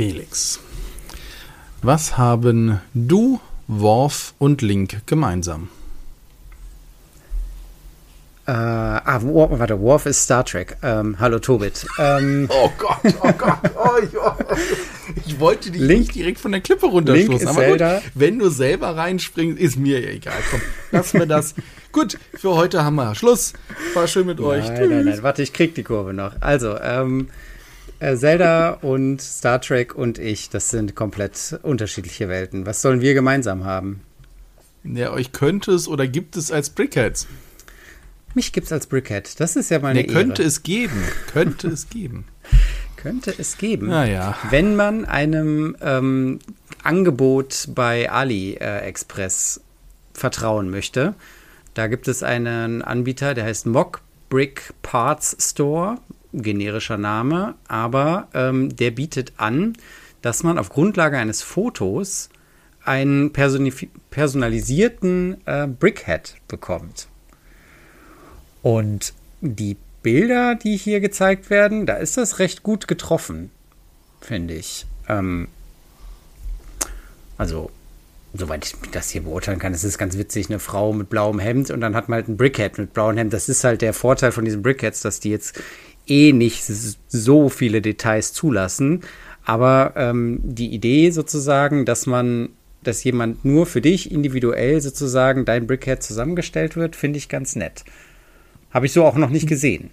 Felix, was haben du, Worf und Link gemeinsam? Äh, ah, Worf, warte, Worf ist Star Trek. Ähm, hallo Tobit. Ähm, oh Gott, oh Gott. Oh, ich, oh, ich wollte dich Link, nicht direkt von der Klippe runterstoßen. aber Zelda. gut, wenn du selber reinspringst, ist mir egal. Komm, lass mir das. gut, für heute haben wir Schluss. War schön mit euch. Nein, nein, nein, warte, ich krieg die Kurve noch. Also, ähm, äh, Zelda und Star Trek und ich, das sind komplett unterschiedliche Welten. Was sollen wir gemeinsam haben? Ja, euch könnte es oder gibt es als Brickheads. Mich gibt es als Brickhead. Das ist ja meine nee, könnte es geben. Könnte es geben. Könnte es geben. Naja. Wenn man einem ähm, Angebot bei AliExpress vertrauen möchte, da gibt es einen Anbieter, der heißt Mock Brick Parts Store generischer Name, aber ähm, der bietet an, dass man auf Grundlage eines Fotos einen personalisierten äh, Brickhead bekommt. Und die Bilder, die hier gezeigt werden, da ist das recht gut getroffen, finde ich. Ähm, also, soweit ich das hier beurteilen kann, es ist ganz witzig, eine Frau mit blauem Hemd und dann hat man halt ein Brickhead mit blauem Hemd. Das ist halt der Vorteil von diesen Brickheads, dass die jetzt eh nicht so viele Details zulassen. Aber ähm, die Idee sozusagen, dass man, dass jemand nur für dich individuell sozusagen dein Brickhead zusammengestellt wird, finde ich ganz nett. Habe ich so auch noch nicht gesehen.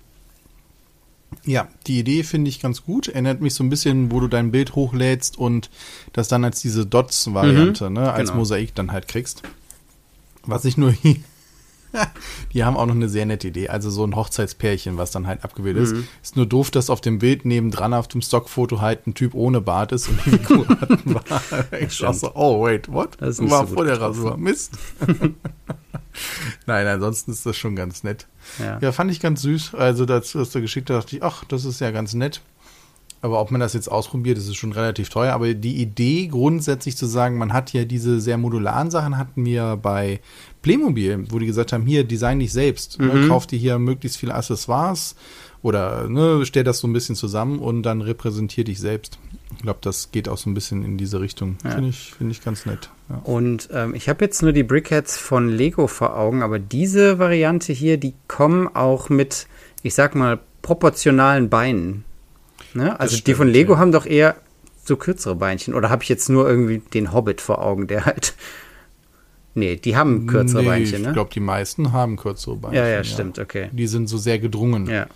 Ja, die Idee finde ich ganz gut. Erinnert mich so ein bisschen, wo du dein Bild hochlädst und das dann als diese Dots-Variante, mhm, ne, als genau. Mosaik dann halt kriegst. Was ich nur hier die haben auch noch eine sehr nette Idee. Also so ein Hochzeitspärchen, was dann halt abgebildet mhm. ist. Ist nur doof, dass auf dem Bild nebendran auf dem Stockfoto halt ein Typ ohne Bart ist und die Figur hat einen Bart. Ich so, oh wait, what? Das War so vor der Rasur. Mist. Nein, ansonsten ist das schon ganz nett. Ja. ja, fand ich ganz süß. Also dazu, was du geschickt hast, dachte ich, ach, das ist ja ganz nett. Aber ob man das jetzt ausprobiert, das ist schon relativ teuer. Aber die Idee grundsätzlich zu sagen, man hat ja diese sehr modularen Sachen, hatten wir bei Playmobil, wo die gesagt haben, hier, design dich selbst. Ne? Mhm. Ne, kauf dir hier möglichst viele Accessoires oder ne, stell das so ein bisschen zusammen und dann repräsentier dich selbst. Ich glaube, das geht auch so ein bisschen in diese Richtung. Ja. Finde ich, find ich ganz nett. Ja. Und ähm, ich habe jetzt nur die Brickheads von Lego vor Augen, aber diese Variante hier, die kommen auch mit, ich sag mal, proportionalen Beinen. Ne? Also stimmt, die von Lego ja. haben doch eher so kürzere Beinchen. Oder habe ich jetzt nur irgendwie den Hobbit vor Augen, der halt. Nee, die haben kürzere nee, Beinchen, ne? Ich glaube, die meisten haben kürzere Beinchen. Ja, ja, stimmt, okay. Die sind so sehr gedrungen. Ja.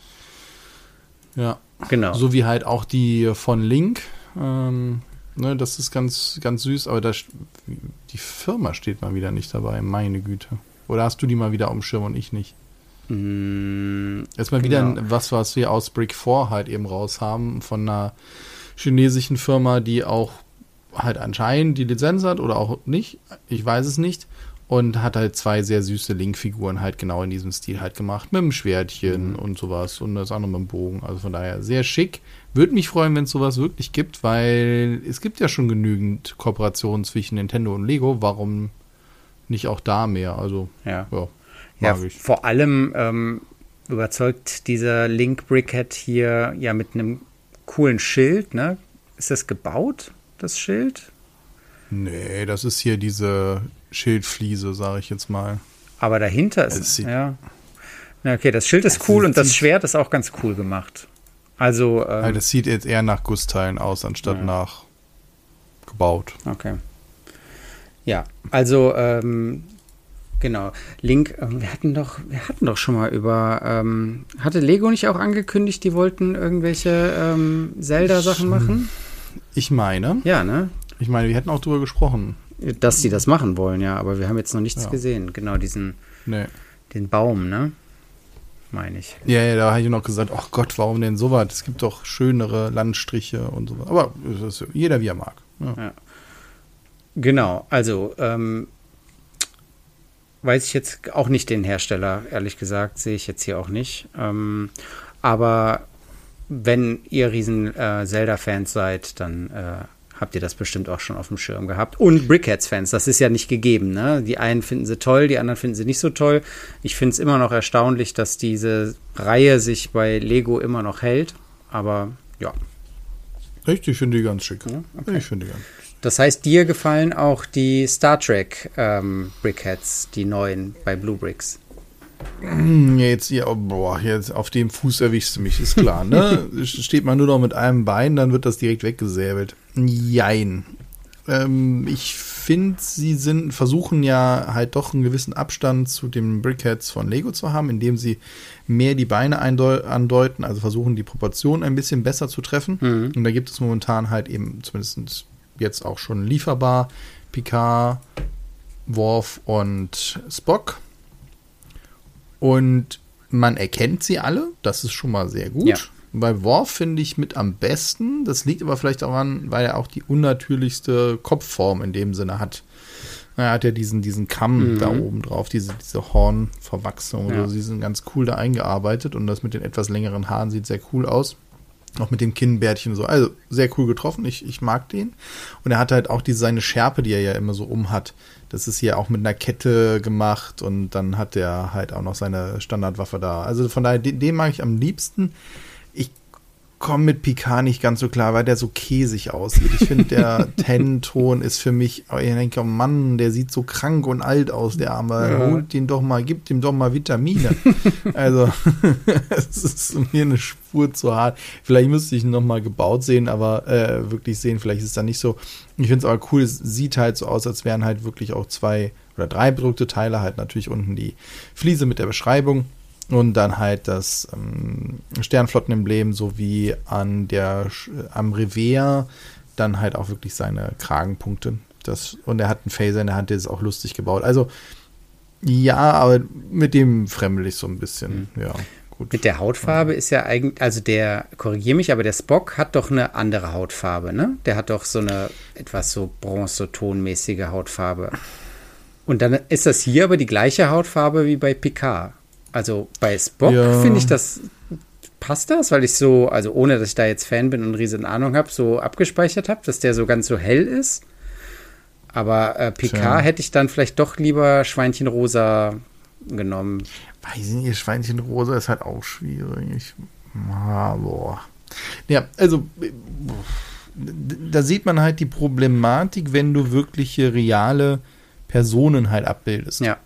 Ja. Genau. So wie halt auch die von Link. Ähm, ne, das ist ganz, ganz süß, aber das, die Firma steht mal wieder nicht dabei, meine Güte. Oder hast du die mal wieder auf dem Schirm und ich nicht? Mm, Erstmal genau. wieder was, was wir aus Brick 4 halt eben raus haben, von einer chinesischen Firma, die auch halt anscheinend die Lizenz hat oder auch nicht, ich weiß es nicht. Und hat halt zwei sehr süße Link-Figuren halt genau in diesem Stil halt gemacht, mit dem Schwertchen mhm. und sowas und das andere mit dem Bogen. Also von daher sehr schick. Würde mich freuen, wenn es sowas wirklich gibt, weil es gibt ja schon genügend Kooperationen zwischen Nintendo und Lego. Warum nicht auch da mehr? Also ja, ja ja, ich. vor allem ähm, überzeugt dieser Link Brickhead hier ja mit einem coolen Schild, ne? Ist das gebaut, das Schild? Nee, das ist hier diese Schildfliese, sage ich jetzt mal. Aber dahinter ist es, ja. Na, okay, das Schild ist cool und das Schwert ist auch ganz cool gemacht. Also, ähm, also das sieht jetzt eher nach Gussteilen aus, anstatt ja. nach gebaut. Okay. Ja, also ähm, Genau. Link, äh, wir hatten doch, wir hatten doch schon mal über, ähm, hatte Lego nicht auch angekündigt, die wollten irgendwelche ähm, Zelda-Sachen machen? Ich meine. Ja, ne? Ich meine, wir hätten auch drüber gesprochen. Dass sie das machen wollen, ja, aber wir haben jetzt noch nichts ja. gesehen. Genau, diesen, nee. den Baum, ne? Meine ich. Ja, ja, da habe ich noch gesagt, ach Gott, warum denn sowas? Es gibt doch schönere Landstriche und so. Aber jeder wie er mag. Ja. ja. Genau, also ähm, weiß ich jetzt auch nicht den Hersteller, ehrlich gesagt, sehe ich jetzt hier auch nicht. Ähm, aber wenn ihr riesen äh, Zelda-Fans seid, dann äh, habt ihr das bestimmt auch schon auf dem Schirm gehabt. Und Brickheads-Fans, das ist ja nicht gegeben. Ne? Die einen finden sie toll, die anderen finden sie nicht so toll. Ich finde es immer noch erstaunlich, dass diese Reihe sich bei Lego immer noch hält. Aber ja. Echt? Ich finde die ganz schick. Ja, okay. Ich finde die ganz Das heißt, dir gefallen auch die Star Trek ähm, Brickheads, die neuen bei Blue Bricks? Hm, jetzt, ja, boah, jetzt auf dem Fuß erwischst du mich, ist klar, ne? Steht man nur noch mit einem Bein, dann wird das direkt weggesäbelt. Jein. Ähm, ich finde, sie sind, versuchen ja halt doch einen gewissen Abstand zu den Brickheads von Lego zu haben, indem sie mehr die Beine andeuten, also versuchen die Proportionen ein bisschen besser zu treffen. Mhm. Und da gibt es momentan halt eben, zumindest jetzt auch schon lieferbar, Picard, Worf und Spock. Und man erkennt sie alle, das ist schon mal sehr gut. Ja. Bei Worf finde ich mit am besten. Das liegt aber vielleicht daran, weil er auch die unnatürlichste Kopfform in dem Sinne hat. Er hat ja diesen, diesen Kamm mhm. da oben drauf, diese, diese Hornverwachsung. Ja. Also, sie sind ganz cool da eingearbeitet und das mit den etwas längeren Haaren sieht sehr cool aus. Auch mit dem Kinnbärtchen so. Also sehr cool getroffen. Ich, ich mag den. Und er hat halt auch diese seine Schärpe, die er ja immer so um hat. Das ist hier auch mit einer Kette gemacht und dann hat er halt auch noch seine Standardwaffe da. Also von daher, den, den mag ich am liebsten komme mit Picard nicht ganz so klar, weil der so käsig aussieht. Ich finde, der Ten-Ton ist für mich, oh, ich denke, oh Mann, der sieht so krank und alt aus, der Arme. Ja. Holt den doch mal, gibt ihm doch mal Vitamine. also, es ist mir eine Spur zu hart. Vielleicht müsste ich ihn noch mal gebaut sehen, aber äh, wirklich sehen, vielleicht ist es dann nicht so. Ich finde es aber cool, es sieht halt so aus, als wären halt wirklich auch zwei oder drei bedruckte Teile, halt natürlich unten die Fliese mit der Beschreibung und dann halt das ähm, Sternflottenemblem sowie an der am Revers dann halt auch wirklich seine Kragenpunkte. Das, und er hat einen Phaser in der Hand, der ist auch lustig gebaut. Also ja, aber mit dem fremdel ich so ein bisschen. Mhm. Ja, gut. Mit der Hautfarbe ist ja eigentlich, also der, korrigiere mich, aber der Spock hat doch eine andere Hautfarbe, ne? Der hat doch so eine etwas so bronzetonmäßige Hautfarbe. Und dann ist das hier aber die gleiche Hautfarbe wie bei Picard. Also bei Spock ja. finde ich das, passt das, weil ich so, also ohne dass ich da jetzt Fan bin und riesen Ahnung habe, so abgespeichert habe, dass der so ganz so hell ist. Aber äh, PK hätte ich dann vielleicht doch lieber Schweinchenrosa genommen. Weiß ich nicht, Schweinchenrosa ist halt auch schwierig. Ah, boah. Ja, also da sieht man halt die Problematik, wenn du wirkliche reale Personen halt abbildest. Ja.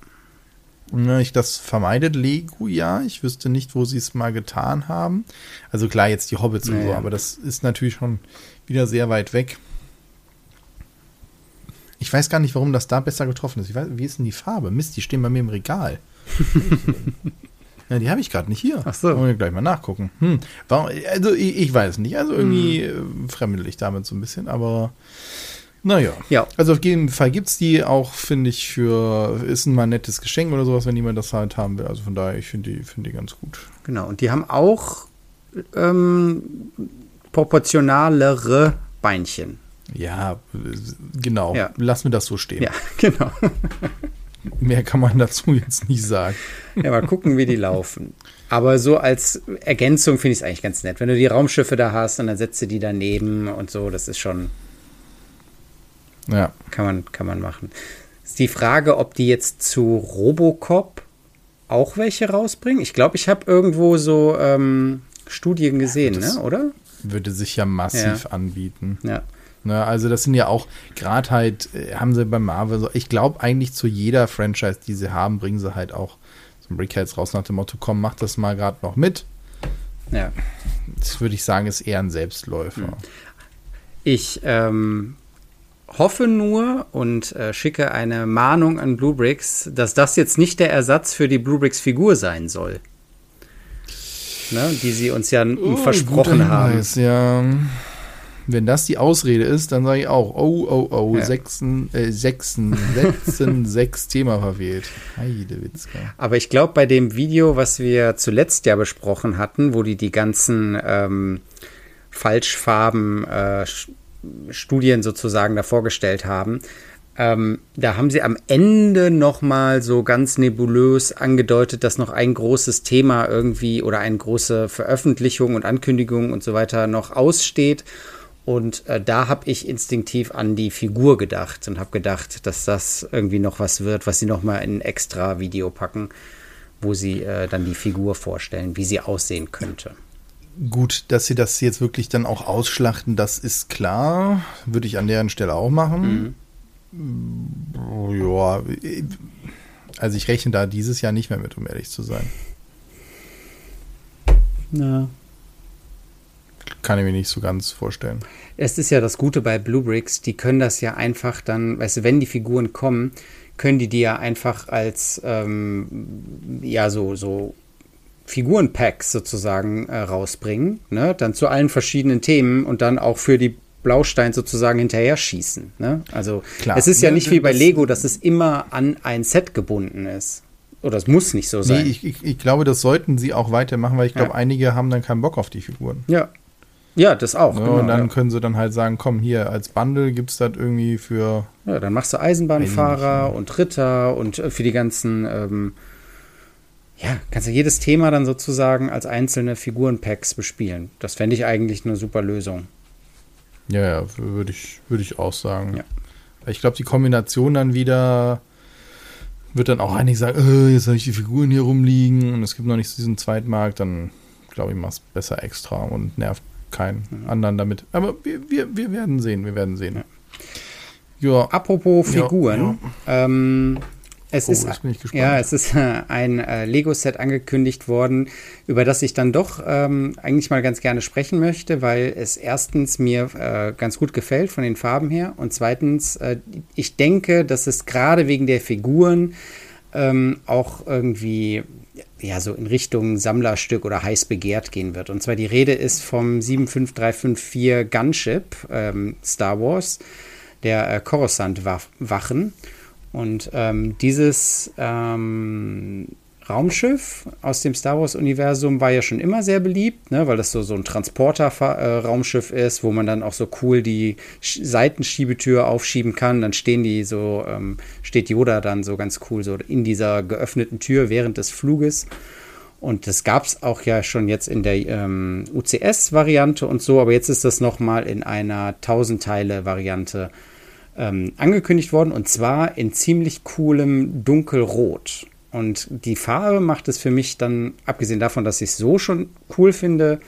Ne, ich, das vermeidet Lego ja. Ich wüsste nicht, wo sie es mal getan haben. Also klar, jetzt die Hobbits naja. und so, aber das ist natürlich schon wieder sehr weit weg. Ich weiß gar nicht, warum das da besser getroffen ist. Weiß, wie ist denn die Farbe? Mist, die stehen bei mir im Regal. ja, die habe ich gerade nicht hier. Ach so. Wollen wir gleich mal nachgucken. Hm. Warum, also ich, ich, weiß nicht. Also irgendwie hm. fremdel ich damit so ein bisschen, aber naja. Ja. Also auf jeden Fall gibt es die auch, finde ich, für, ist ein mal nettes Geschenk oder sowas, wenn jemand das halt haben will. Also von daher, ich finde die, find die ganz gut. Genau, und die haben auch ähm, proportionalere Beinchen. Ja, genau. Ja. Lass mir das so stehen. Ja, genau. Mehr kann man dazu jetzt nicht sagen. Ja, mal gucken, wie die laufen. Aber so als Ergänzung finde ich es eigentlich ganz nett. Wenn du die Raumschiffe da hast und dann setzt du die daneben und so, das ist schon, ja. Kann man, kann man machen. Ist die Frage, ob die jetzt zu Robocop auch welche rausbringen? Ich glaube, ich habe irgendwo so ähm, Studien gesehen, ja, ne? oder? Würde sich ja massiv ja. anbieten. Ja. Ne, also das sind ja auch gerade halt, äh, haben sie bei Marvel so, ich glaube eigentlich zu jeder Franchise, die sie haben, bringen sie halt auch so ein Brickheads raus nach dem Motto, komm, mach das mal gerade noch mit. Ja. Das würde ich sagen, ist eher ein Selbstläufer. Hm. Ich ähm, hoffe nur und äh, schicke eine Mahnung an Bluebricks, dass das jetzt nicht der Ersatz für die Bluebricks-Figur sein soll. Ne, die sie uns ja oh, versprochen haben. Ja. Wenn das die Ausrede ist, dann sage ich auch, oh, oh, oh, ja. sechsen, äh, sechsen, sechsen, sechs Thema verwählt. Heidewitzka. Aber ich glaube, bei dem Video, was wir zuletzt ja besprochen hatten, wo die die ganzen ähm, Falschfarben äh, Studien sozusagen da vorgestellt haben. Ähm, da haben sie am Ende nochmal so ganz nebulös angedeutet, dass noch ein großes Thema irgendwie oder eine große Veröffentlichung und Ankündigung und so weiter noch aussteht. Und äh, da habe ich instinktiv an die Figur gedacht und habe gedacht, dass das irgendwie noch was wird, was sie nochmal in ein extra Video packen, wo sie äh, dann die Figur vorstellen, wie sie aussehen könnte. Gut, dass sie das jetzt wirklich dann auch ausschlachten, das ist klar. Würde ich an deren Stelle auch machen. Mhm. Ja, also ich rechne da dieses Jahr nicht mehr mit, um ehrlich zu sein. Na. Kann ich mir nicht so ganz vorstellen. Es ist ja das Gute bei Blue Bricks, die können das ja einfach dann, weißt du, wenn die Figuren kommen, können die die ja einfach als ähm, ja so so Figurenpacks sozusagen äh, rausbringen, ne? Dann zu allen verschiedenen Themen und dann auch für die Blaustein sozusagen hinterher schießen. Ne? Also Klar. es ist ja nicht wie bei Lego, dass es immer an ein Set gebunden ist. Oder es muss nicht so sein. Nee, ich, ich, ich glaube, das sollten sie auch weitermachen, weil ich glaube, ja. einige haben dann keinen Bock auf die Figuren. Ja. Ja, das auch. Ja, genau, und dann ja. können sie dann halt sagen, komm, hier, als Bundle gibt es das irgendwie für. Ja, dann machst du Eisenbahnfahrer und Ritter und äh, für die ganzen ähm, ja, kannst du jedes Thema dann sozusagen als einzelne Figurenpacks bespielen. Das fände ich eigentlich eine super Lösung. Ja, ja, würde ich, würd ich auch sagen. Ja. Ich glaube, die Kombination dann wieder wird dann auch einige sagen, äh, jetzt habe ich die Figuren hier rumliegen und es gibt noch nicht diesen Zweitmarkt, dann glaube ich, mach's besser extra und nervt keinen mhm. anderen damit. Aber wir, wir, wir werden sehen, wir werden sehen. Ja. ja. Apropos Figuren, ja, ähm, es oh, ist, ja, es ist äh, ein äh, Lego-Set angekündigt worden, über das ich dann doch ähm, eigentlich mal ganz gerne sprechen möchte, weil es erstens mir äh, ganz gut gefällt von den Farben her und zweitens, äh, ich denke, dass es gerade wegen der Figuren ähm, auch irgendwie ja, so in Richtung Sammlerstück oder heiß begehrt gehen wird. Und zwar die Rede ist vom 75354 Gunship ähm, Star Wars, der äh, Coruscant-Wachen. Und ähm, dieses ähm, Raumschiff aus dem Star Wars-Universum war ja schon immer sehr beliebt, ne, weil das so, so ein Transporter-Raumschiff äh, ist, wo man dann auch so cool die Seitenschiebetür aufschieben kann. Dann stehen die so, ähm, steht Yoda dann so ganz cool so in dieser geöffneten Tür während des Fluges. Und das gab es auch ja schon jetzt in der ähm, UCS-Variante und so, aber jetzt ist das nochmal in einer 1000-Teile-Variante ähm, angekündigt worden und zwar in ziemlich coolem Dunkelrot. Und die Farbe macht es für mich dann, abgesehen davon, dass ich es so schon cool finde,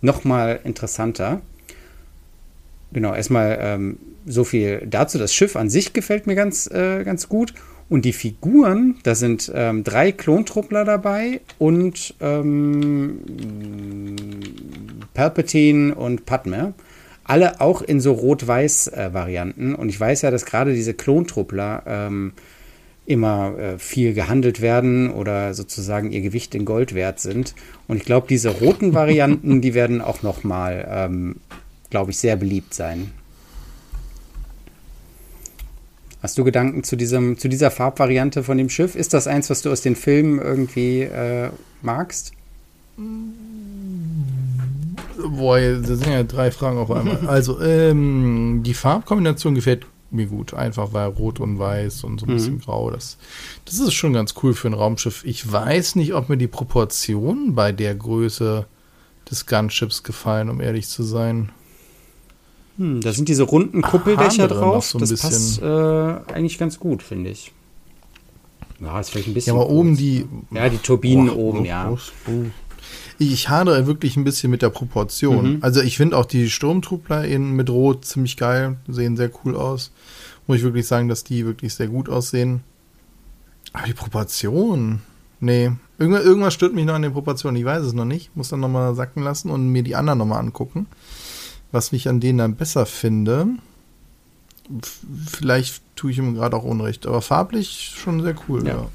nochmal interessanter. Genau, erstmal ähm, so viel dazu. Das Schiff an sich gefällt mir ganz, äh, ganz gut. Und die Figuren, da sind ähm, drei Klontruppler dabei und ähm, Palpatine und Padme alle auch in so Rot-Weiß-Varianten. und ich weiß ja, dass gerade diese Klontruppler ähm, immer äh, viel gehandelt werden oder sozusagen ihr Gewicht in Gold wert sind. Und ich glaube, diese roten Varianten, die werden auch nochmal, ähm, glaube ich, sehr beliebt sein. Hast du Gedanken zu, diesem, zu dieser Farbvariante von dem Schiff? Ist das eins, was du aus den Filmen irgendwie äh, magst? Boah, das sind ja drei Fragen auf einmal. Also, ähm, die Farbkombination gefällt mir gut. Einfach weil rot und weiß und so ein bisschen mhm. grau. Das, das ist schon ganz cool für ein Raumschiff. Ich weiß nicht, ob mir die Proportionen bei der Größe des Gunships gefallen, um ehrlich zu sein. Hm, da sind diese runden Kuppeldächer drauf. So das passt äh, eigentlich ganz gut, finde ich. Ja, ist vielleicht ein bisschen. Ja, aber oben die. Ja, die Turbinen oh, oben, oh, ja. Oh, ich hadere wirklich ein bisschen mit der Proportion. Mhm. Also ich finde auch die Sturmtruppler in, mit Rot ziemlich geil, sehen sehr cool aus. Muss ich wirklich sagen, dass die wirklich sehr gut aussehen. Aber die Proportion, nee. Irgendwas, irgendwas stört mich noch an den Proportionen. Ich weiß es noch nicht. Muss dann nochmal sacken lassen und mir die anderen nochmal angucken. Was mich an denen dann besser finde. Vielleicht tue ich ihm gerade auch Unrecht. Aber farblich schon sehr cool, ja. ja.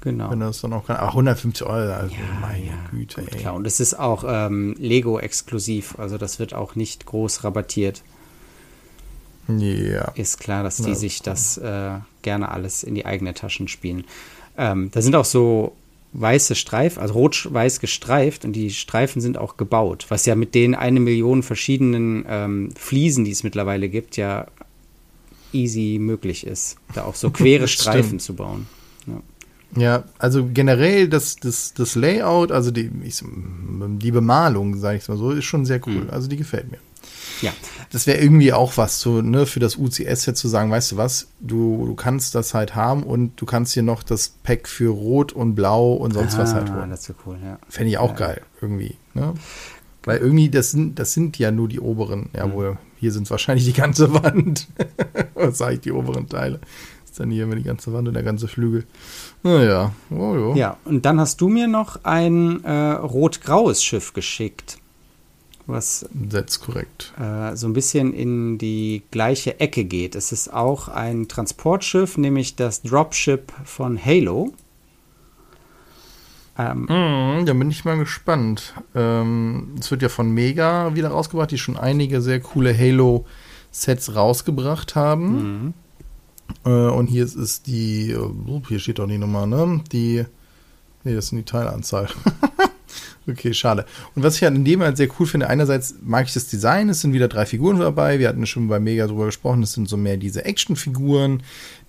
Genau. Wenn das dann auch kann. Aber 150 Euro, also ja, meine ja, Güte, gut, ey. Klar, und es ist auch ähm, Lego-exklusiv, also das wird auch nicht groß rabattiert. Ja. Ist klar, dass die ja, sich das äh, gerne alles in die eigene Taschen spielen. Ähm, da sind auch so weiße Streifen, also rot-weiß gestreift und die Streifen sind auch gebaut, was ja mit den eine Million verschiedenen ähm, Fliesen, die es mittlerweile gibt, ja easy möglich ist, da auch so quere Streifen zu bauen. Ja. Ja, also generell das, das, das Layout, also die, ich, die Bemalung, sage ich mal so, ist schon sehr cool. Mhm. Also die gefällt mir. Ja. Das wäre irgendwie auch was so, ne, für das UCS jetzt zu sagen, weißt du was, du, du kannst das halt haben und du kannst hier noch das Pack für Rot und Blau und sonst was halt holen. Das wäre cool, ja. Fände ich auch Ja. geil, irgendwie, ne? Weil irgendwie, das sind, das sind ja nur die oberen, jawohl, hier sind es wahrscheinlich die ganze Wand. was sage ich, die oberen Teile? Dann hier immer die ganze Wand und der ganze Flügel. Naja, oh, jo. Ja, und dann hast du mir noch ein äh, rot-graues Schiff geschickt, was ist korrekt. äh, so ein bisschen in die gleiche Ecke geht. Es ist auch ein Transportschiff, nämlich das Dropship von Halo. Ähm, Mhm, da bin ich mal gespannt. Ähm, es wird ja von Mega wieder rausgebracht, die schon einige sehr coole Halo-Sets rausgebracht haben. mhm. Äh, und hier ist, ist die, oh, hier steht doch die Nummer, ne? Die, nee, das sind die Teilanzahl. okay, schade. Und was ich halt in dem halt sehr cool finde, einerseits mag ich das Design, es sind wieder drei Figuren dabei, wir hatten schon bei Mega drüber gesprochen, das sind so mehr diese Actionfiguren,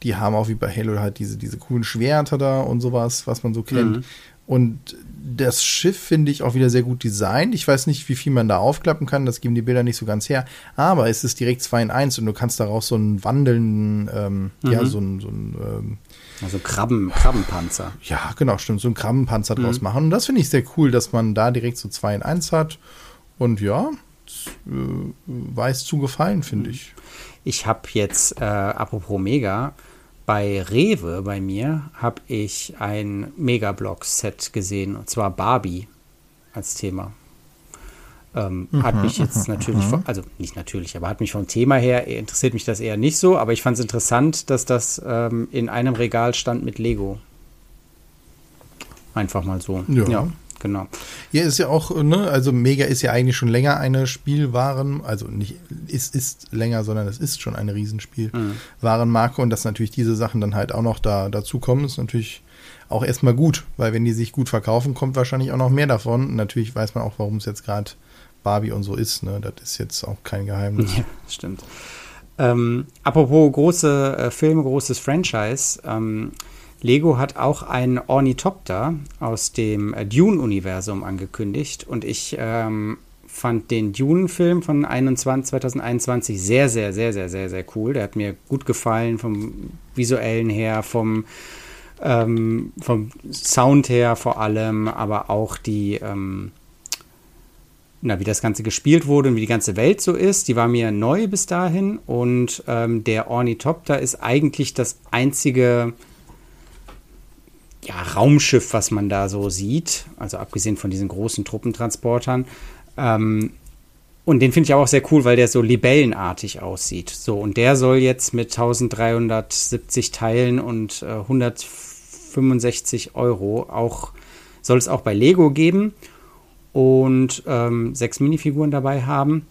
die haben auch wie bei Halo halt diese, diese coolen Schwerter da und sowas, was man so kennt. Mhm. Und das Schiff finde ich auch wieder sehr gut designt. Ich weiß nicht, wie viel man da aufklappen kann, das geben die Bilder nicht so ganz her. Aber es ist direkt 2 in 1 und du kannst daraus so einen wandelnden, ähm, ja, so ein, so ähm, Also Krabben, Krabbenpanzer. ja, genau, stimmt, so einen Krabbenpanzer draus machen. Und das finde ich sehr cool, dass man da direkt so 2 in 1 hat. Und ja, äh, weiß zu gefallen, finde ich. Ich habe jetzt, äh, apropos Mega, bei Rewe bei mir habe ich ein Megablock-Set gesehen, und zwar Barbie als Thema. Ähm, hat mich jetzt natürlich, von, also nicht natürlich, aber hat mich vom Thema her, interessiert mich das eher nicht so, aber ich fand es interessant, dass das ähm, in einem Regal stand mit Lego. Einfach mal so. Ja. Genau. Ja, ist ja auch, ne, also Mega ist ja eigentlich schon länger eine Spielwaren, also nicht ist, ist länger, sondern es ist schon eine Riesenspielwarenmarke und dass natürlich diese Sachen dann halt auch noch da dazukommen, ist natürlich auch erstmal gut, weil wenn die sich gut verkaufen, kommt wahrscheinlich auch noch mehr davon. Und natürlich weiß man auch, warum es jetzt gerade Barbie und so ist, ne, das ist jetzt auch kein Geheimnis. Ja, stimmt. Ähm, apropos große äh, Filme, großes Franchise. Ähm, Lego hat auch einen Ornithopter aus dem Dune-Universum angekündigt und ich ähm, fand den Dune-Film von 21, 2021 sehr, sehr, sehr, sehr, sehr, sehr cool. Der hat mir gut gefallen vom visuellen her, vom, ähm, vom Sound her vor allem, aber auch die, ähm, na, wie das Ganze gespielt wurde und wie die ganze Welt so ist. Die war mir neu bis dahin und ähm, der Ornithopter ist eigentlich das einzige ja, Raumschiff, was man da so sieht, also abgesehen von diesen großen Truppentransportern. Ähm, und den finde ich auch sehr cool, weil der so libellenartig aussieht. So, und der soll jetzt mit 1370 Teilen und äh, 165 Euro auch, soll es auch bei Lego geben und ähm, sechs Minifiguren dabei haben.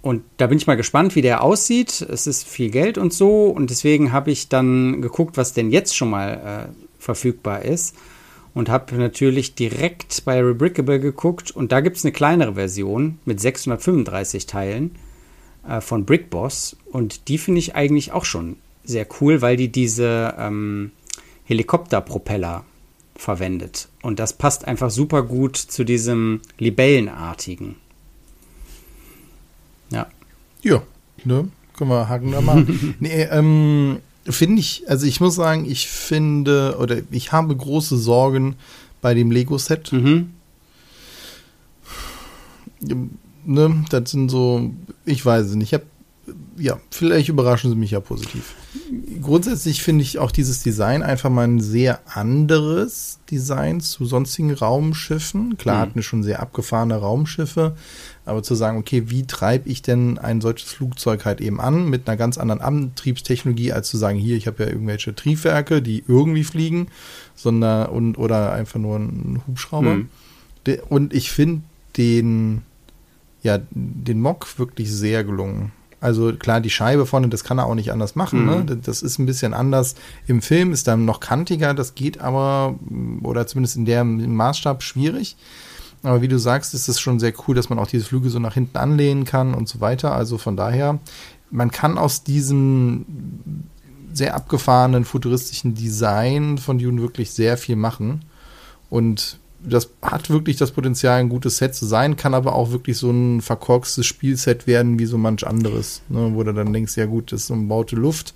Und da bin ich mal gespannt, wie der aussieht. Es ist viel Geld und so. Und deswegen habe ich dann geguckt, was denn jetzt schon mal äh, verfügbar ist. Und habe natürlich direkt bei Rebrickable geguckt. Und da gibt es eine kleinere Version mit 635 Teilen äh, von Brickboss. Und die finde ich eigentlich auch schon sehr cool, weil die diese ähm, Helikopterpropeller verwendet. Und das passt einfach super gut zu diesem Libellenartigen. Ja. Ja, ne? Können wir Haken da machen. nee, ähm, finde ich, also ich muss sagen, ich finde, oder ich habe große Sorgen bei dem Lego-Set. Mhm. Ne, das sind so, ich weiß es nicht. Ich habe, ja, vielleicht überraschen sie mich ja positiv. Grundsätzlich finde ich auch dieses Design einfach mal ein sehr anderes Design zu sonstigen Raumschiffen. Klar Mhm. hatten wir schon sehr abgefahrene Raumschiffe, aber zu sagen, okay, wie treibe ich denn ein solches Flugzeug halt eben an mit einer ganz anderen Antriebstechnologie, als zu sagen, hier, ich habe ja irgendwelche Triebwerke, die irgendwie fliegen, sondern und oder einfach nur ein Hubschrauber. Mhm. Und ich finde den, ja, den Mock wirklich sehr gelungen. Also klar, die Scheibe vorne, das kann er auch nicht anders machen. Mhm. Ne? Das- ist ein bisschen anders. Im Film ist dann noch kantiger, das geht aber, oder zumindest in dem Maßstab schwierig. Aber wie du sagst, ist es schon sehr cool, dass man auch diese Flügel so nach hinten anlehnen kann und so weiter. Also von daher, man kann aus diesem sehr abgefahrenen futuristischen Design von Dune wirklich sehr viel machen. Und das hat wirklich das Potenzial, ein gutes Set zu sein, kann aber auch wirklich so ein verkorkstes Spielset werden, wie so manch anderes. Ne? Wo du dann denkst, ja gut, das ist umbaute Luft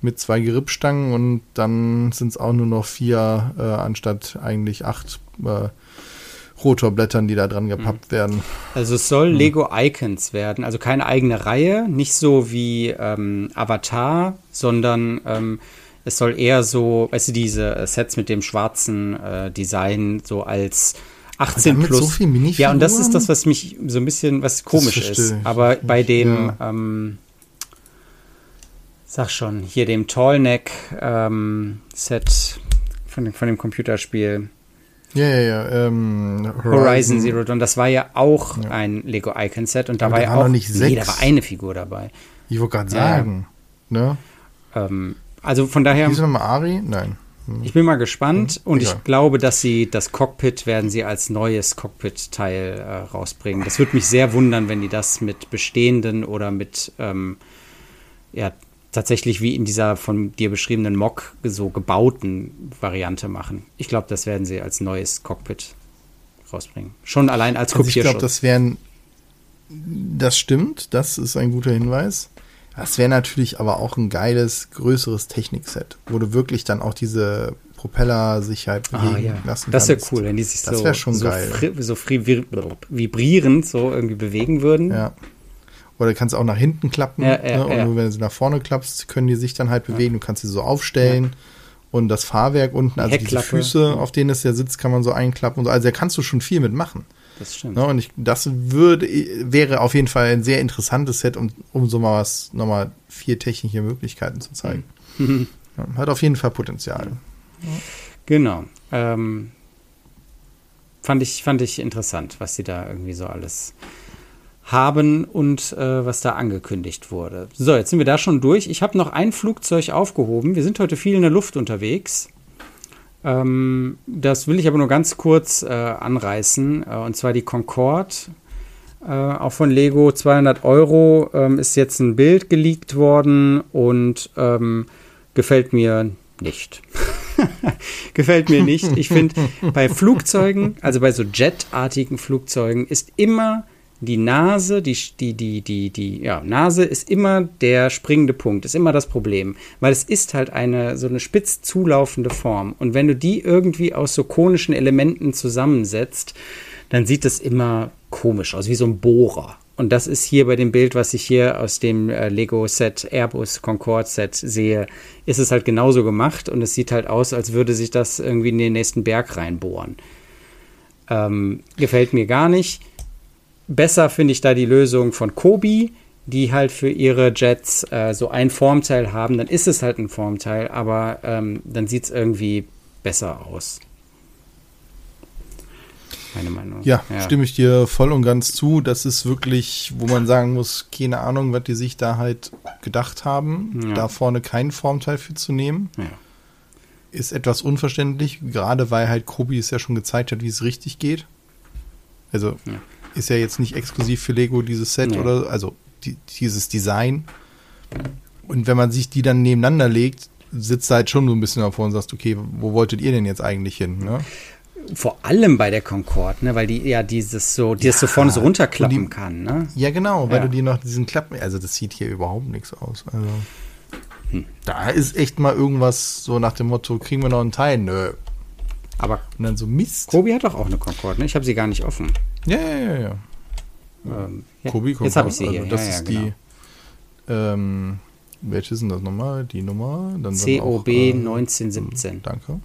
mit zwei Gerippstangen und dann sind es auch nur noch vier äh, anstatt eigentlich acht äh, Rotorblättern, die da dran gepappt mhm. werden. Also es soll mhm. Lego Icons werden, also keine eigene Reihe, nicht so wie ähm, Avatar, sondern ähm, es soll eher so, weißt du, diese Sets mit dem schwarzen äh, Design so als 18 plus. So viel ja, und das ist das, was mich so ein bisschen, was komisch ist. Aber bei dem, ja. ähm, sag schon, hier dem Tallneck ähm, Set von, von dem Computerspiel. Ja, ja, ja. Ähm, Horizon. Horizon. Zero Dawn, das war ja auch ja. ein Lego Icon Set und da war ja auch. Nicht sechs. Nee, da war eine Figur dabei. Ich wollte gerade sagen. Ja. Ne? Ähm, also von daher. Nochmal Ari? Nein. Ich bin mal gespannt hm, und egal. ich glaube, dass sie das Cockpit werden sie als neues Cockpit-Teil äh, rausbringen. Das würde mich sehr wundern, wenn die das mit bestehenden oder mit ähm, ja, tatsächlich wie in dieser von dir beschriebenen Mock so gebauten Variante machen. Ich glaube, das werden sie als neues Cockpit rausbringen. Schon allein als also Ich glaube, das wären. Das stimmt, das ist ein guter Hinweis. Das wäre natürlich aber auch ein geiles, größeres Technikset, wo du wirklich dann auch diese Propellersicherheit ah, bewegen ah, ja. lassen Das wäre cool, wenn die sich das so, schon so, so vibrierend so irgendwie bewegen würden. Ja. Oder du kannst auch nach hinten klappen. Ja, ja, ne? Und wenn du sie nach vorne klappst, können die sich dann halt bewegen. Du kannst sie so aufstellen. Und das Fahrwerk unten, also diese Füße, auf denen es ja sitzt, kann man so einklappen und so. Also da kannst du schon viel mitmachen. Das stimmt. Ne? Und ich, das würde, wäre auf jeden Fall ein sehr interessantes Set, um, um so mal was, nochmal vier technische Möglichkeiten zu zeigen. Mhm. Ja, hat auf jeden Fall Potenzial. Genau. Ähm, fand, ich, fand ich interessant, was sie da irgendwie so alles haben und äh, was da angekündigt wurde. So, jetzt sind wir da schon durch. Ich habe noch ein Flugzeug aufgehoben. Wir sind heute viel in der Luft unterwegs. Ähm, das will ich aber nur ganz kurz äh, anreißen. Äh, und zwar die Concorde. Äh, auch von Lego 200 Euro ähm, ist jetzt ein Bild geleakt worden und ähm, gefällt mir nicht. gefällt mir nicht. Ich finde, bei Flugzeugen, also bei so jetartigen Flugzeugen, ist immer die Nase, die, die, die, die, die, ja, Nase ist immer der springende Punkt, ist immer das Problem. Weil es ist halt eine, so eine spitz zulaufende Form. Und wenn du die irgendwie aus so konischen Elementen zusammensetzt, dann sieht es immer komisch aus, wie so ein Bohrer. Und das ist hier bei dem Bild, was ich hier aus dem äh, Lego-Set, Airbus Concorde-Set sehe, ist es halt genauso gemacht und es sieht halt aus, als würde sich das irgendwie in den nächsten Berg reinbohren. Ähm, gefällt mir gar nicht Besser finde ich da die Lösung von Kobi, die halt für ihre Jets äh, so ein Formteil haben. Dann ist es halt ein Formteil, aber ähm, dann sieht es irgendwie besser aus. Meine Meinung. Ja, ja, stimme ich dir voll und ganz zu. Das ist wirklich, wo man sagen muss, keine Ahnung, was die sich da halt gedacht haben, ja. da vorne kein Formteil für zu nehmen. Ja. Ist etwas unverständlich, gerade weil halt Kobi es ja schon gezeigt hat, wie es richtig geht. Also, ja ist ja jetzt nicht exklusiv für Lego dieses Set nee. oder also die, dieses Design. Und wenn man sich die dann nebeneinander legt, sitzt halt schon so ein bisschen davor und sagst, okay, wo wolltet ihr denn jetzt eigentlich hin? Ne? Vor allem bei der Concorde, ne, weil die ja dieses so, die ja, das so vorne so runterklappen die, kann, ne? Ja, genau, weil ja. du dir noch diesen Klappen, also das sieht hier überhaupt nichts aus. Also hm. da ist echt mal irgendwas so nach dem Motto, kriegen wir noch einen Teil? Nö. Aber und dann so Mist. Kobi hat doch auch eine Concorde, ne? Ich habe sie gar nicht offen. Ja, ja, ja, ja. Ähm, Kobi, Jetzt habe ich sie hier. Also das ja, ist genau. die. Ähm, welche sind das nochmal? Die Nummer? Dann COB äh, 1917. Danke.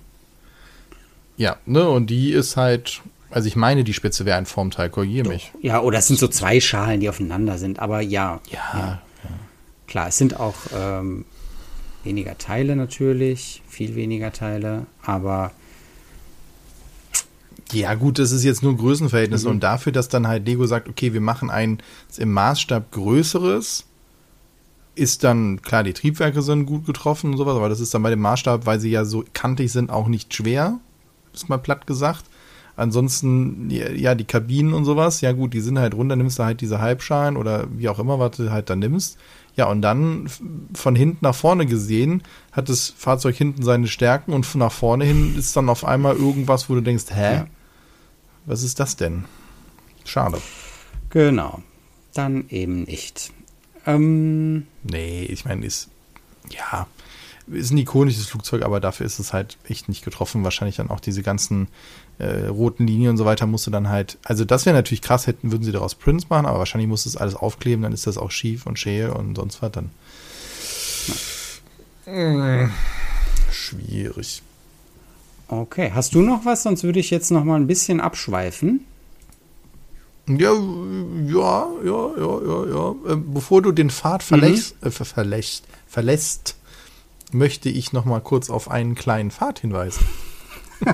Ja, ne, und die ist halt, also ich meine, die Spitze wäre ein Formteil, korrigiere mich. Ja, oder es sind so zwei Schalen, die aufeinander sind, aber ja. Ja. ja. ja. Klar, es sind auch ähm, weniger Teile natürlich, viel weniger Teile, aber ja, gut, das ist jetzt nur Größenverhältnis. Mhm. Und dafür, dass dann halt Lego sagt, okay, wir machen ein im Maßstab größeres, ist dann, klar, die Triebwerke sind gut getroffen und sowas, aber das ist dann bei dem Maßstab, weil sie ja so kantig sind, auch nicht schwer, ist mal platt gesagt. Ansonsten, ja, die Kabinen und sowas, ja gut, die sind halt runter, nimmst du halt diese Halbschalen oder wie auch immer, was du halt dann nimmst. Ja, und dann von hinten nach vorne gesehen hat das Fahrzeug hinten seine Stärken und nach vorne hin ist dann auf einmal irgendwas, wo du denkst, hä? Ja Was ist das denn? Schade. Genau. Dann eben nicht. Ähm, Nee, ich meine, ist, ja, ist ein ikonisches Flugzeug, aber dafür ist es halt echt nicht getroffen. Wahrscheinlich dann auch diese ganzen äh, roten Linien und so weiter musste dann halt, also das wäre natürlich krass, hätten, würden sie daraus Prints machen, aber wahrscheinlich muss es alles aufkleben, dann ist das auch schief und schäl und sonst was dann. Äh, Schwierig. Okay. Hast du noch was? Sonst würde ich jetzt noch mal ein bisschen abschweifen. Ja, ja, ja, ja, ja, ja. Äh, bevor du den Pfad verlässt, äh, ver verlässt, verlässt, möchte ich noch mal kurz auf einen kleinen Pfad hinweisen.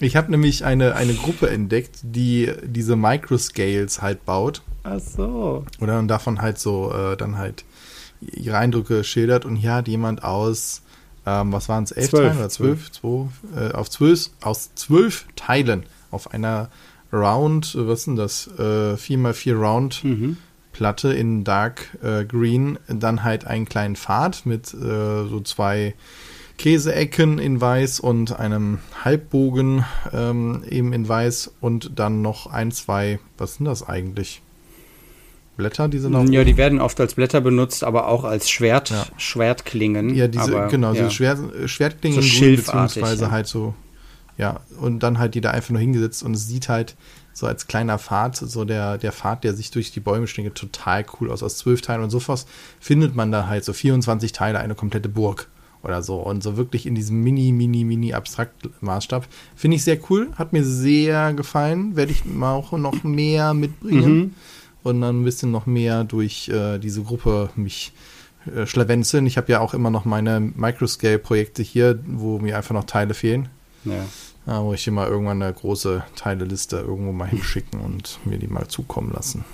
ich habe nämlich eine, eine Gruppe entdeckt, die diese Microscales halt baut Ach so. oder und davon halt so äh, dann halt ihre Eindrücke schildert und hier hat jemand aus ähm, was waren es elf Zwölf. Teilen oder zwölf, zwölf äh, auf zwölf aus zwölf Teilen auf einer Round äh, was ist denn das äh, 4x4 Round Mhm. Platte in Dark äh, Green dann halt einen kleinen Pfad mit äh, so zwei Käseecken in Weiß und einem Halbbogen ähm, eben in Weiß und dann noch ein, zwei, was sind das eigentlich? Blätter, die sind noch Ja, die werden oft als Blätter benutzt, aber auch als Schwert, Ja. Schwertklingen. Ja, diese, aber, genau, ja. diese Schwer, Schwertklingen So grün, beziehungsweise ja. halt so, ja, und dann halt die da einfach nur hingesetzt und es sieht halt so als kleiner Pfad, so der, der Pfad, der sich durch die Bäume schlägt, total cool aus, aus zwölf Teilen und so was findet man da halt so 24 Teile, eine komplette Burg oder so und so wirklich in diesem mini, mini, mini abstrakt Maßstab. Finde ich sehr cool, hat mir sehr gefallen, werde ich auch noch mehr mitbringen Mhm. Und dann ein bisschen noch mehr durch äh, diese Gruppe mich äh, schlawenzeln. Ich habe ja auch immer noch meine Microscale-Projekte hier, wo mir einfach noch Teile fehlen. Ja. Da muss ich mal irgendwann eine große Teileliste irgendwo mal hinschicken und mir die mal zukommen lassen.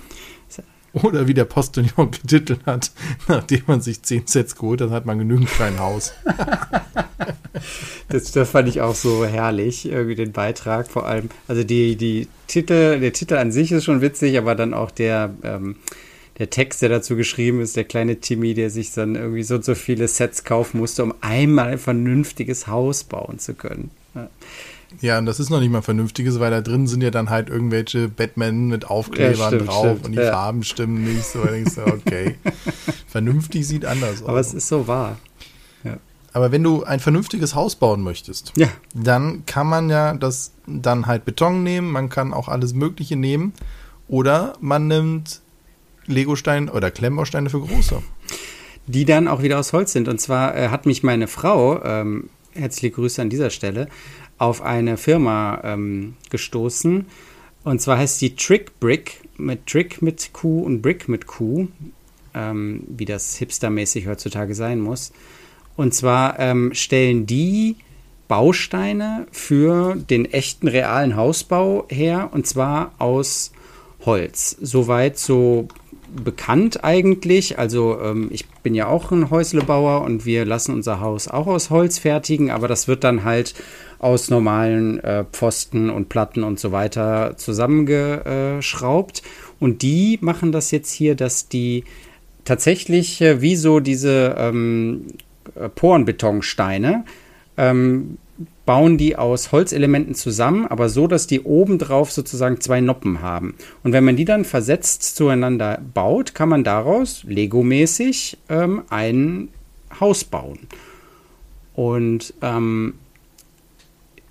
Oder wie der Postillon getitelt hat, nachdem man sich 10 Sets geholt hat, hat man genügend für ein Haus. Das, das fand ich auch so herrlich, irgendwie den Beitrag vor allem. Also die, die Titel, der Titel an sich ist schon witzig, aber dann auch der, ähm, der Text, der dazu geschrieben ist, der kleine Timmy, der sich dann irgendwie so und so viele Sets kaufen musste, um einmal ein vernünftiges Haus bauen zu können. Ja. Ja, und das ist noch nicht mal vernünftiges, weil da drin sind ja dann halt irgendwelche Batman mit Aufklebern Ja, stimmt, drauf stimmt, und die ja. Farben stimmen nicht. So, da denkst du, okay. Vernünftig sieht anders Aber aus. es ist so wahr. Aber wenn du ein vernünftiges Haus bauen möchtest, Ja, dann kann man ja das dann halt Beton nehmen, man kann auch alles Mögliche nehmen. Oder man nimmt Legosteine oder Klemmbausteine für große. die dann auch wieder aus Holz sind. Und zwar äh, hat mich meine Frau, ähm, herzliche Grüße an dieser Stelle, auf eine Firma ähm, gestoßen. Und zwar heißt die Trick Brick mit Trick mit Q und Brick mit Q, ähm, wie das hipstermäßig heutzutage sein muss. Und zwar ähm, stellen die Bausteine für den echten realen Hausbau her und zwar aus Holz. Soweit so bekannt eigentlich. Also ähm, ich bin ja auch ein Häuslebauer und wir lassen unser Haus auch aus Holz fertigen, aber das wird dann halt aus normalen äh, Pfosten und Platten und so weiter zusammengeschraubt. Und die machen das jetzt hier, dass die tatsächlich äh, wie so diese ähm, äh, Porenbetonsteine ähm, bauen die aus Holzelementen zusammen, aber so, dass die obendrauf sozusagen zwei Noppen haben. Und wenn man die dann versetzt zueinander baut, kann man daraus Lego-mäßig ähm, ein Haus bauen. Und ähm,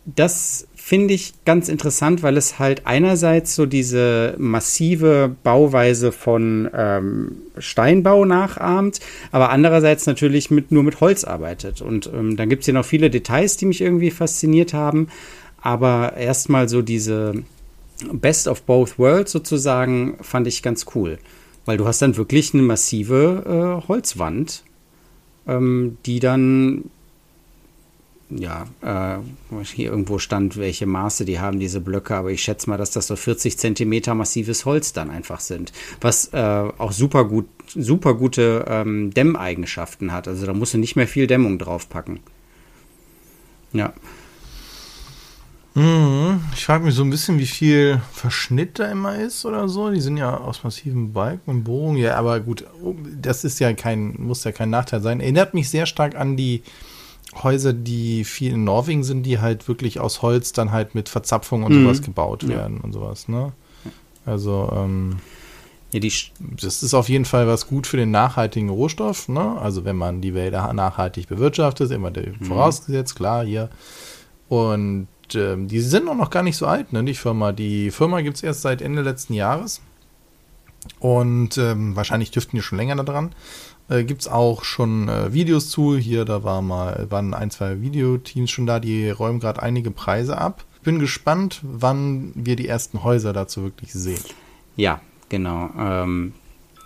das finde ich ganz interessant, weil es halt einerseits so diese massive Bauweise von ähm, Steinbau nachahmt, aber andererseits natürlich mit, nur mit Holz arbeitet. Und ähm, dann gibt es hier noch viele Details, die mich irgendwie fasziniert haben. Aber erstmal so diese Best of Both Worlds sozusagen fand ich ganz cool. Weil du hast dann wirklich eine massive äh, Holzwand, ähm, die dann ja, äh, hier irgendwo stand, welche Maße die haben, diese Blöcke, aber ich schätze mal, dass das so 40 Zentimeter massives Holz dann einfach sind, was äh, auch super gut, super gute ähm, Dämmeigenschaften hat. Also da musst du nicht mehr viel Dämmung draufpacken. Ja. Mhm. Ich frage mich so ein bisschen, wie viel Verschnitt da immer ist oder so. Die sind ja aus massiven Balken und Bohrungen. Ja, aber gut, das ist ja kein, muss ja kein Nachteil sein. Erinnert mich sehr stark an die Häuser, die viel in Norwegen sind, die halt wirklich aus Holz dann halt mit Verzapfung und Mhm. sowas gebaut Ja. werden und sowas, ne? Also, ähm, Ja, das ist auf jeden Fall was gut für den nachhaltigen Rohstoff, ne? Also wenn man die Wälder nachhaltig bewirtschaftet, immer der Mhm. vorausgesetzt, klar, hier. Und ähm, die sind auch noch gar nicht so alt, ne? Die Firma. Die Firma gibt es erst seit Ende letzten Jahres. Und ähm, wahrscheinlich dürften die schon länger daran. Äh, gibt es auch schon äh, Videos zu. Hier, da war mal, waren ein, zwei Videoteams schon da, die räumen gerade einige Preise ab. Bin gespannt, wann wir die ersten Häuser dazu wirklich sehen. Ja, genau. Ähm,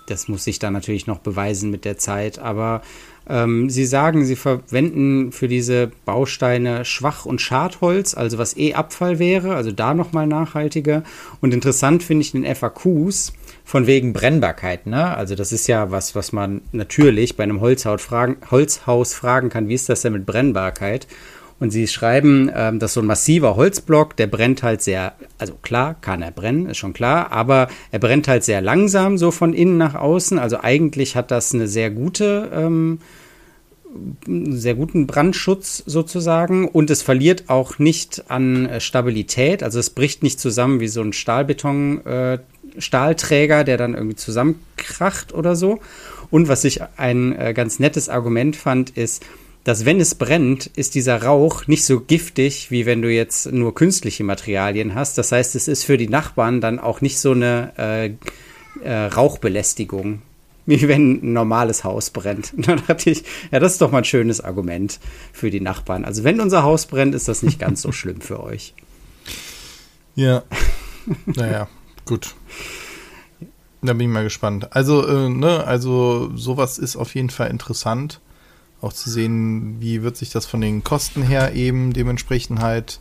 das muss sich dann natürlich noch beweisen mit der Zeit. Aber ähm, Sie sagen, Sie verwenden für diese Bausteine Schwach- und Schadholz, also was eh Abfall wäre, also da nochmal nachhaltiger. Und interessant finde ich den FAQs von wegen Brennbarkeit. Ne? Also das ist ja was, was man natürlich bei einem fragen, Holzhaus fragen kann, wie ist das denn mit Brennbarkeit? Und sie schreiben, ähm, dass so ein massiver Holzblock, der brennt halt sehr, also klar, kann er brennen, ist schon klar, aber er brennt halt sehr langsam, so von innen nach außen. Also eigentlich hat das eine sehr gute, ähm, sehr guten Brandschutz sozusagen und es verliert auch nicht an äh, Stabilität. Also es bricht nicht zusammen wie so ein Stahlbeton, äh, Stahlträger, der dann irgendwie zusammenkracht oder so. Und was ich ein äh, ganz nettes Argument fand, ist, dass wenn es brennt, ist dieser Rauch nicht so giftig, wie wenn du jetzt nur künstliche Materialien hast. Das heißt, es ist für die Nachbarn dann auch nicht so eine äh, äh, Rauchbelästigung, wie wenn ein normales Haus brennt. Und dann dachte ich, ja, das ist doch mal ein schönes Argument für die Nachbarn. Also wenn unser Haus brennt, ist das nicht ganz so schlimm für euch. Ja. naja, gut. Da bin ich mal gespannt. Also, äh, ne, also sowas ist auf jeden Fall interessant. Auch zu sehen, wie wird sich das von den Kosten her eben dementsprechend halt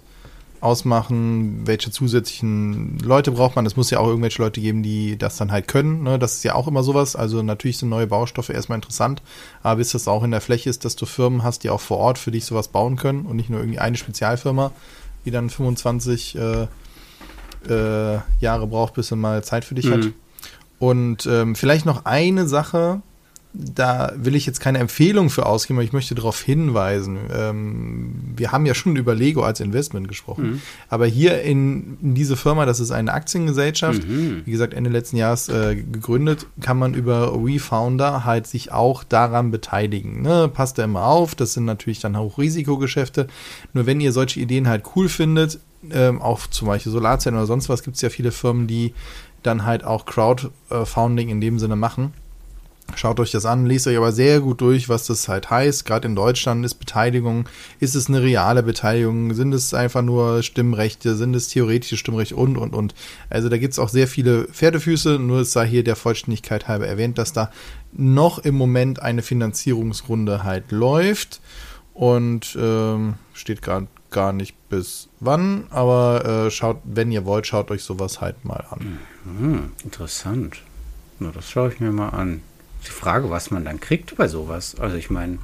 ausmachen, welche zusätzlichen Leute braucht man. Es muss ja auch irgendwelche Leute geben, die das dann halt können. Ne? Das ist ja auch immer sowas. Also natürlich sind neue Baustoffe erstmal interessant, aber bis das auch in der Fläche ist, dass du Firmen hast, die auch vor Ort für dich sowas bauen können und nicht nur irgendwie eine Spezialfirma, die dann 25 äh, äh, Jahre braucht, bis er mal Zeit für dich hat. Mhm. Und ähm, vielleicht noch eine Sache, da will ich jetzt keine Empfehlung für ausgeben, aber ich möchte darauf hinweisen. Ähm, wir haben ja schon über Lego als Investment gesprochen, aber hier in, in diese Firma, das ist eine Aktiengesellschaft, wie gesagt Ende letzten Jahres äh, gegründet, kann man über WeFounder halt sich auch daran beteiligen. Ne? Passt da immer auf, das sind natürlich dann Hochrisikogeschäfte. Nur wenn ihr solche Ideen halt cool findet, ähm, auch zum Beispiel Solarzellen oder sonst was, gibt es ja viele Firmen, die dann halt auch Crowdfunding in dem Sinne machen. Schaut euch das an, lest euch aber sehr gut durch, was das halt heißt. Gerade in Deutschland ist Beteiligung, ist es eine reale Beteiligung, sind es einfach nur Stimmrechte, sind es theoretische Stimmrechte und, und, und. Also da gibt es auch sehr viele Pferdefüße, nur es sei hier der Vollständigkeit halber erwähnt, dass da noch im Moment eine Finanzierungsrunde halt läuft und ähm, steht gerade gar nicht bis wann, aber äh, schaut, wenn ihr wollt, schaut euch sowas halt mal an. Hm, interessant. Na, das schaue ich mir mal an. Die Frage, was man dann kriegt bei sowas. Also ich meine,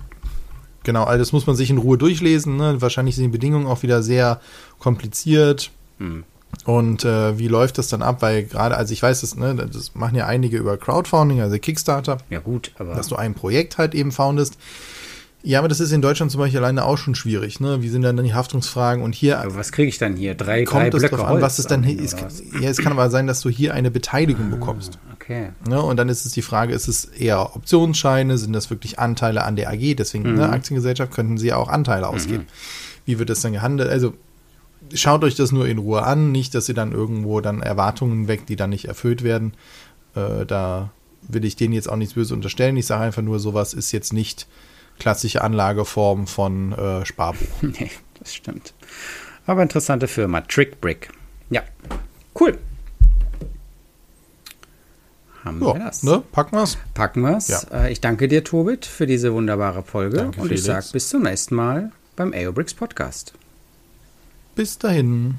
Genau, all das muss man sich in Ruhe durchlesen. Ne? Wahrscheinlich sind die Bedingungen auch wieder sehr kompliziert. Hm. Und äh, wie läuft das dann ab? Weil gerade, also ich weiß, das, ne, das machen ja einige über Crowdfunding, also Kickstarter, ja gut, aber dass du ein Projekt halt eben foundest. Ja, aber das ist in Deutschland zum Beispiel alleine auch schon schwierig. Ne? Wie sind dann die Haftungsfragen? Und hier aber was kriege ich dann hier? Drei, drei kommt es Blöcke drauf an, was es dann ist. was? Ja, es kann aber sein, dass du hier eine Beteiligung bekommst. Okay. Ne? Und dann ist es die Frage, ist es eher Optionsscheine, sind das wirklich Anteile an der AG? Deswegen, ne, Aktiengesellschaft könnten sie ja auch Anteile ausgeben. Wie wird das dann gehandelt? Also schaut euch das nur in Ruhe an, nicht, dass ihr dann irgendwo dann Erwartungen weckt, die dann nicht erfüllt werden. Äh, da will ich denen jetzt auch nichts Böses unterstellen. Ich sage einfach nur, sowas ist jetzt nicht klassische Anlageform von äh, Sparbuch. Nee, das stimmt. Aber interessante Firma. Trickbrick. Ja. Cool. Haben wir Ja, das. ne? Packen wir's. Packen wir's. Ja. Äh, ich danke dir, Tobit, für diese wunderbare Folge. Danke, Und ich sage bis zum nächsten Mal beim AOBRICS Podcast. Bis dahin.